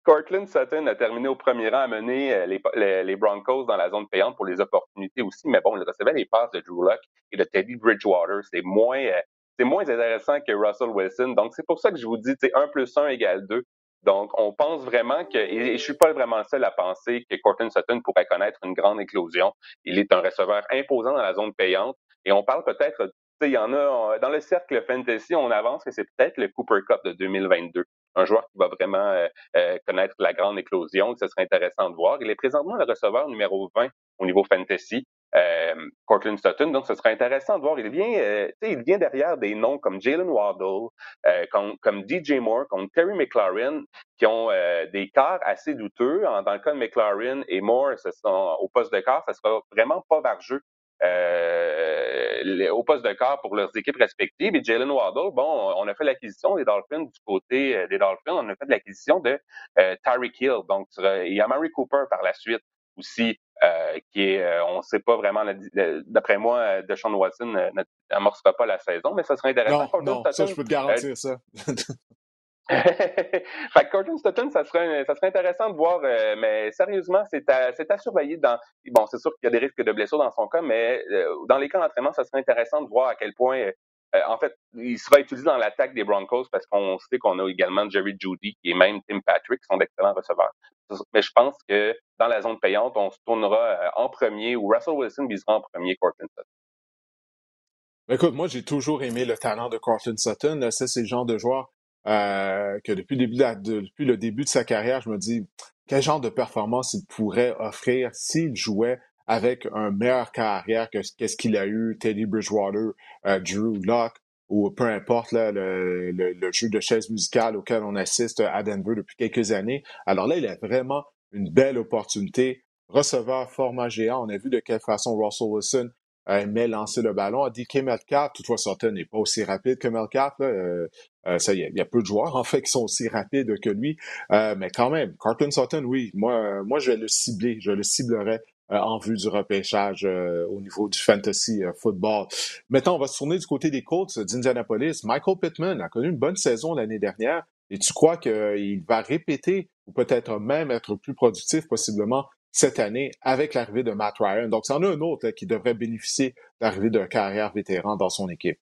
Cortland Sutton a terminé au premier rang à mener euh, les, Broncos dans la zone payante pour les opportunités aussi, mais bon, il recevait les passes de Drew Luck et de Teddy Bridgewater. C'est moins, euh, c'est moins intéressant que Russell Wilson. Donc, c'est pour ça que je vous dis, 1 plus 1 égale 2. Donc, on pense vraiment que, et je suis pas vraiment le seul à penser que Cortland Sutton pourrait connaître une grande éclosion. Il est un receveur imposant dans la zone payante. Et on parle peut-être, il y en a, dans le cercle fantasy, on avance que c'est peut-être le Cooper Cup de 2022 un joueur qui va vraiment euh, euh, connaître la grande éclosion. Ce serait intéressant de voir. Il est présentement le receveur numéro 20 au niveau fantasy. Euh, Cortland Sutton. Donc, ce serait intéressant de voir. Il vient, euh, il vient derrière des noms comme Jalen Waddle, euh, comme, DJ Moore, comme Terry McLaurin, qui ont euh, des quarts assez douteux. dans le cas de McLaurin et Moore, ce sont, au poste de quart, ça sera vraiment pas vargeux euh, au poste de corps pour leurs équipes respectives. Et Jalen Waddle, bon, on a fait l'acquisition des Dolphins du côté euh, des Dolphins, on a fait l'acquisition de euh, Tyreek Hill. Donc, il y a Mary Cooper par la suite aussi, euh, qui est, on ne sait pas vraiment, d'après moi, Deshaun Watson n'amorcera pas la saison, mais ça serait intéressant. Non, *laughs* non ça, je peux te garantir ça. *laughs* fait Cortland Sutton, ça serait, ça serait intéressant de voir, euh, mais sérieusement, c'est à, surveiller dans. Bon, c'est sûr qu'il y a des risques de blessures dans son cas, mais euh, dans les cas d'entraînement, ça serait intéressant de voir à quel point, euh, en fait, il sera utilisé dans l'attaque des Broncos parce qu'on sait qu'on a également Jerry Judy et même Tim Patrick, qui sont d'excellents receveurs. Mais je pense que dans la zone payante, on se tournera en premier ou Russell Wilson visera en premier Cortland Sutton. Écoute, moi, j'ai toujours aimé le talent de Cortland Sutton. C'est le genre de joueur euh, que depuis le, début de, sa carrière, je me dis quel genre de performance il pourrait offrir s'il jouait avec un meilleur carrière que qu'est-ce qu'il a eu, Teddy Bridgewater, euh, Drew Locke. ou peu importe le, le, jeu de chaise musicale auquel on assiste à Denver depuis quelques années. Alors là, il a vraiment une belle opportunité. Receveur format géant, on a vu de quelle façon Russell Wilson aimait lancer le ballon. A dit que Metcalf, toutefois Sutton n'est pas aussi rapide que Metcalf. Euh, euh, ça, il y, a peu de joueurs *laughs* en fait qui sont aussi rapides que lui, euh, mais quand même, Carlton Sutton, oui, moi, moi je vais le cibler, je le ciblerai en vue du repêchage au niveau du fantasy football. Maintenant, on va se tourner du côté des Colts d'Indianapolis. Michael Pittman a connu une bonne saison l'année dernière. Et tu crois qu'il va répéter ou peut-être même être plus productif possiblement cette année avec l'arrivée de Matt Ryan. Donc, c'en a un autre qui devrait bénéficier de l'arrivée d'un carrière vétéran dans son équipe.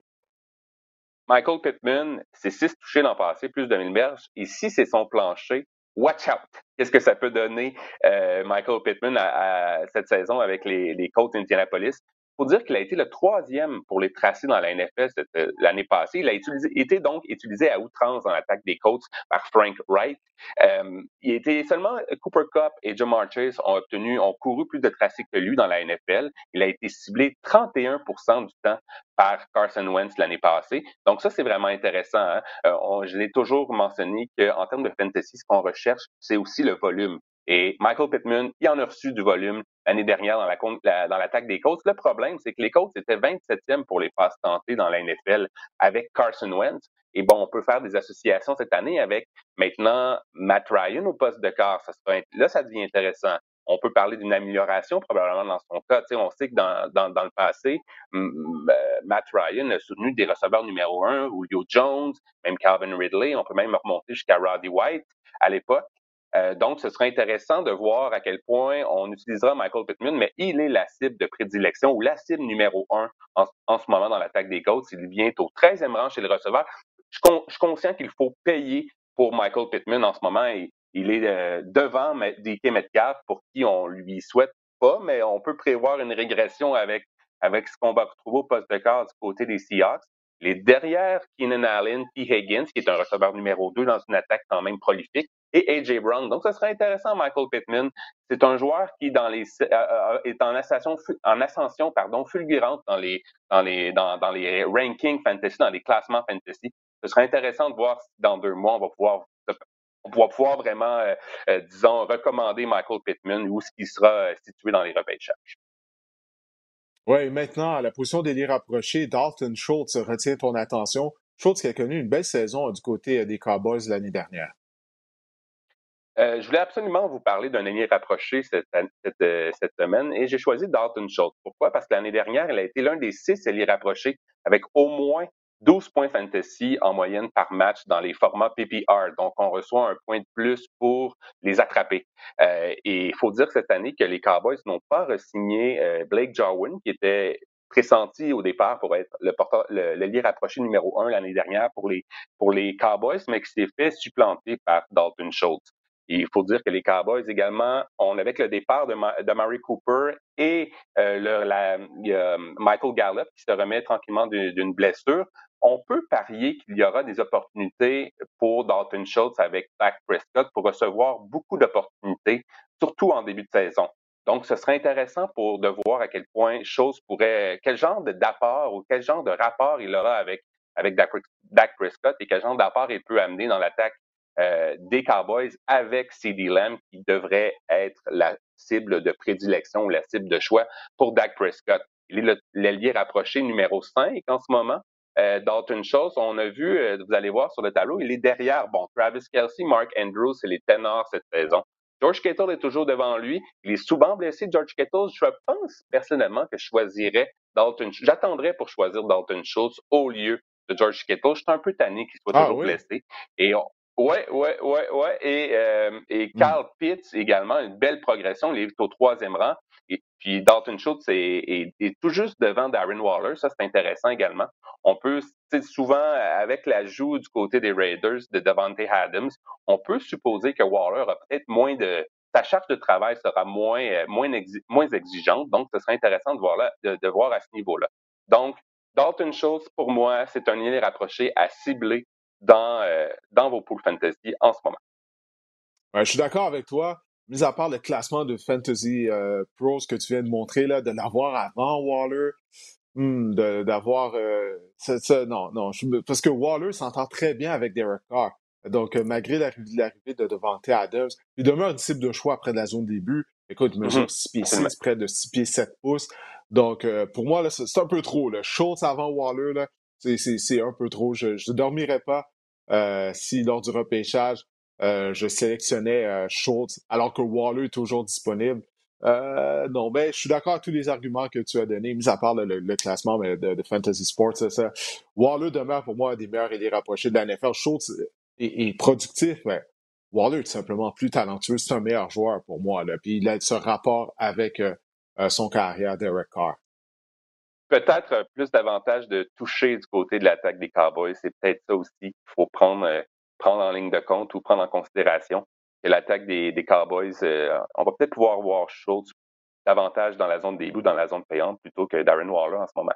Michael Pittman, c'est six touchés l'an passé, plus de 1000 berges. Si c'est son plancher, watch out! Qu'est-ce que ça peut donner euh, Michael Pittman à, cette saison avec les, les Colts d'Indianapolis? Faut dire qu'il a été le troisième pour les tracés dans la NFL euh, l'année passée. Il a été donc utilisé à outrance dans l'attaque des Colts par Frank Wright. Euh, il était seulement Cooper Cup et Jamar Chase ont obtenu, ont couru plus de tracés que lui dans la NFL. Il a été ciblé 31% du temps par Carson Wentz l'année passée. Donc ça, c'est vraiment intéressant. Hein. Euh, je l'ai toujours mentionné qu'en termes de fantasy, ce qu'on recherche, c'est aussi le volume. Et Michael Pittman, il en a reçu du volume l'année dernière dans la, dans l'attaque des Colts. Le problème, c'est que les Colts étaient 27e pour les passes tentées dans la NFL avec Carson Wentz. Et bon, on peut faire des associations cette année avec maintenant Matt Ryan au poste de quart. Ça là, ça devient intéressant. On peut parler d'une amélioration probablement dans son cas. on sait que dans, dans, dans le passé, euh, Matt Ryan a soutenu des receveurs numéro un, Julio Jones, même Calvin Ridley. On peut même remonter jusqu'à Roddy White à l'époque. Euh, donc, ce serait intéressant de voir à quel point on utilisera Michael Pittman, mais il est la cible de prédilection ou la cible numéro un en, ce moment dans l'attaque des Colts. Il vient au 13e rang chez les receveurs. Je, suis conscient qu'il faut payer pour Michael Pittman en ce moment. Et, il est euh, devant DK Metcalf pour qui on lui souhaite pas, mais on peut prévoir une régression avec, avec ce qu'on va retrouver au poste de quart du côté des Seahawks. Les derrière Keenan Allen, T. Higgins, qui est un receveur numéro 2 dans une attaque quand même prolifique, et AJ Brown. Donc, ce serait intéressant, Michael Pittman. C'est un joueur qui dans les, euh, euh, est en ascension, en ascension pardon, fulgurante dans les, dans, les, dans, les rankings fantasy, dans les classements fantasy. Ce serait intéressant de voir si dans deux mois, on va pouvoir on va pouvoir vraiment, euh, disons, recommander Michael Pittman où ce qui sera situé dans les repêchages. Oui, maintenant, à la position d'ailier rapproché, Dalton Schultz retient ton attention. Schultz qui a connu une belle saison du côté des Cowboys l'année dernière. Euh, je voulais absolument vous parler d'un ailier rapproché euh, cette, semaine et j'ai choisi Dalton Schultz. Pourquoi? Parce que l'année dernière, il a été l'un des six ailiers rapprochés avec au moins 12 points fantasy en moyenne par match dans les formats PPR. Donc, on reçoit un point de plus pour les attraper. Euh, et il faut dire cette année que les Cowboys n'ont pas re-signé euh, Blake Jarwin, qui était pressenti au départ pour être le porteur, le, le rapproché numéro un l'année dernière pour les, pour les Cowboys, mais qui s'est fait supplanter par Dalton Schultz il faut dire que les Cowboys également, on avec le départ de, Mary Cooper et euh, le, la, Michael Gallup qui se remet tranquillement d'une blessure, on peut parier qu'il y aura des opportunités pour Dalton Schultz avec Dak Prescott pour recevoir beaucoup d'opportunités, surtout en début de saison. Donc, ce serait intéressant pour de voir à quel point Schultz pourrait, quel genre d'apport ou quel genre de rapport il aura avec avec Dak Prescott et quel genre d'apport il peut amener dans l'attaque euh, des Cowboys avec CD Lamb qui devrait être la cible de prédilection ou la cible de choix pour Dak Prescott. Il est l'allié rapproché numéro 5 en ce moment. Euh, Dalton Schultz, on a vu, euh, vous allez voir sur le tableau, il est derrière, bon, Travis Kelsey, Mark Andrews, c'est les ténors cette saison. George Kittle est toujours devant lui. Il est souvent blessé, George Kittle. Je pense personnellement que je choisirais Dalton, j'attendrais pour choisir Dalton Schultz au lieu de George Kittle. Je suis un peu tanné qu'il soit ah toujours blessé. Et on, Ouais, ouais, ouais, ouais. Et, euh, et. Carl Pitts également, une belle progression. Il est au troisième rang. Et puis Dalton Schultz est, tout juste devant Darren Waller. Ça, c'est intéressant également. On peut, souvent, avec l'ajout du côté des Raiders de Devante Adams, on peut supposer que Waller a peut-être moins de. Sa charge de travail sera moins, euh, moins, moins exigeante. Donc, ce serait intéressant de voir, là, de, voir à ce niveau-là. Donc, Dalton Schultz, pour moi, c'est un lien rapproché à cibler dans, euh, dans vos pools fantasy en ce moment? je suis d'accord avec toi. Mis à part le classement de Fantasy euh, Pros que tu viens de montrer, là, de l'avoir avant Waller, hmm, d'avoir. Euh, non, non. parce que Waller s'entend très bien avec Derek Carr. Donc, malgré l'arrivée de Devante Adams, il demeure une cible de choix après de la zone début. Écoute, il mesure 6 mm-hmm. pieds 6, près de 6 pieds 7 pouces. Donc, euh, pour moi, c'est un peu trop. Là. Schultz avant Waller, c'est un peu trop. Je ne dormirais pas si, lors du repêchage, je sélectionnais Schultz alors que Waller est toujours disponible. Euh, non, ben, je suis d'accord avec tous les arguments que tu as donnés, mis à part le, classement de, Fantasy Sports. Ça, Waller demeure pour moi un des meilleurs et des rapprochés de la NFL. Schultz est, productif, mais Waller est tout simplement plus talentueux. C'est un meilleur joueur pour moi. Là. Puis il a ce rapport avec euh, euh, son carrière, Derek Carr. Peut-être plus davantage de toucher du côté de l'attaque des Cowboys. C'est peut-être ça aussi qu'il faut prendre, prendre en ligne de compte ou prendre en considération l'attaque des, Cowboys, euh, on va peut-être pouvoir voir Schultz davantage dans la zone des ou dans la zone payante plutôt que Darren Waller en ce moment.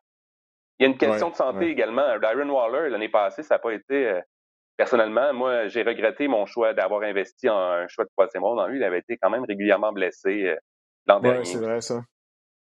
Il y a une question de santé également. Darren Waller, l'année passée, ça n'a pas été. Euh, personnellement, moi, j'ai regretté mon choix d'avoir investi en un choix de troisième ronde en lui. Il avait été quand même régulièrement blessé euh, l'an dernier. Oui, c'est vrai, ça.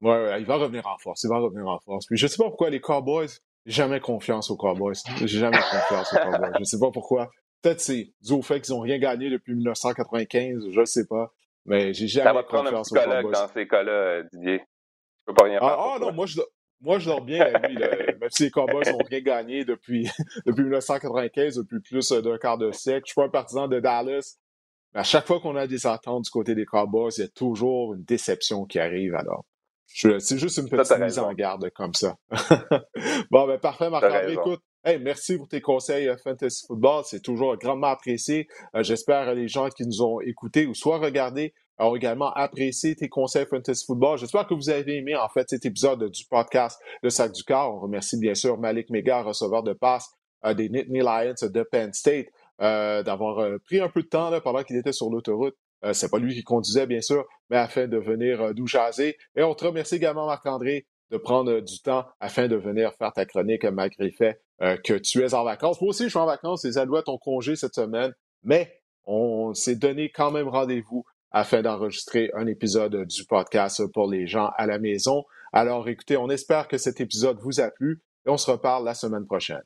Ouais, il va revenir en force. Il va revenir en force. Puis je sais pas pourquoi les Cowboys, jamais confiance aux Cowboys. J'ai jamais confiance aux Cowboys. Je sais pas pourquoi. Peut-être c'est dû au fait qu'ils n'ont rien gagné depuis 1995, je ne sais pas. Mais j'ai jamais Ça va prendre un psychologue dans ces cas-là, Didier. Je peux pas rien ah, faire. Ah, non, moi je, moi je dors bien à lui. *laughs* Même si les Cowboys n'ont rien gagné depuis, *laughs* depuis 1995, depuis plus d'un quart de siècle. Je suis pas un partisan de Dallas. Mais à chaque fois qu'on a des attentes du côté des Cowboys, il y a toujours une déception qui arrive alors. C'est juste une petite mise en garde comme ça. *laughs* bon, ben parfait, Marc-André. Écoute, Hey, merci pour tes conseils euh, Fantasy Football. C'est toujours grandement apprécié. Euh, j'espère que les gens qui nous ont écoutés ou soit regardés ont également apprécié tes conseils Fantasy Football. J'espère que vous avez aimé, en fait, cet épisode du podcast Le Sac du Corps. On remercie bien sûr Malik Mega, receveur de passe euh, des Nittany Lions de Penn State, d'avoir pris un peu de temps là, pendant qu'il était sur l'autoroute. C'est pas lui qui conduisait, bien sûr, mais afin de venir nous jaser. Et on te remercie également, Marc-André, de prendre du temps afin de venir faire ta chronique malgré fait euh, que tu es en vacances. Moi aussi, je suis en vacances. Les Alouettes ont congé cette semaine, mais on s'est donné quand même rendez-vous afin d'enregistrer un épisode du podcast pour les gens à la maison. Alors écoutez, on espère que cet épisode vous a plu et on se reparle la semaine prochaine.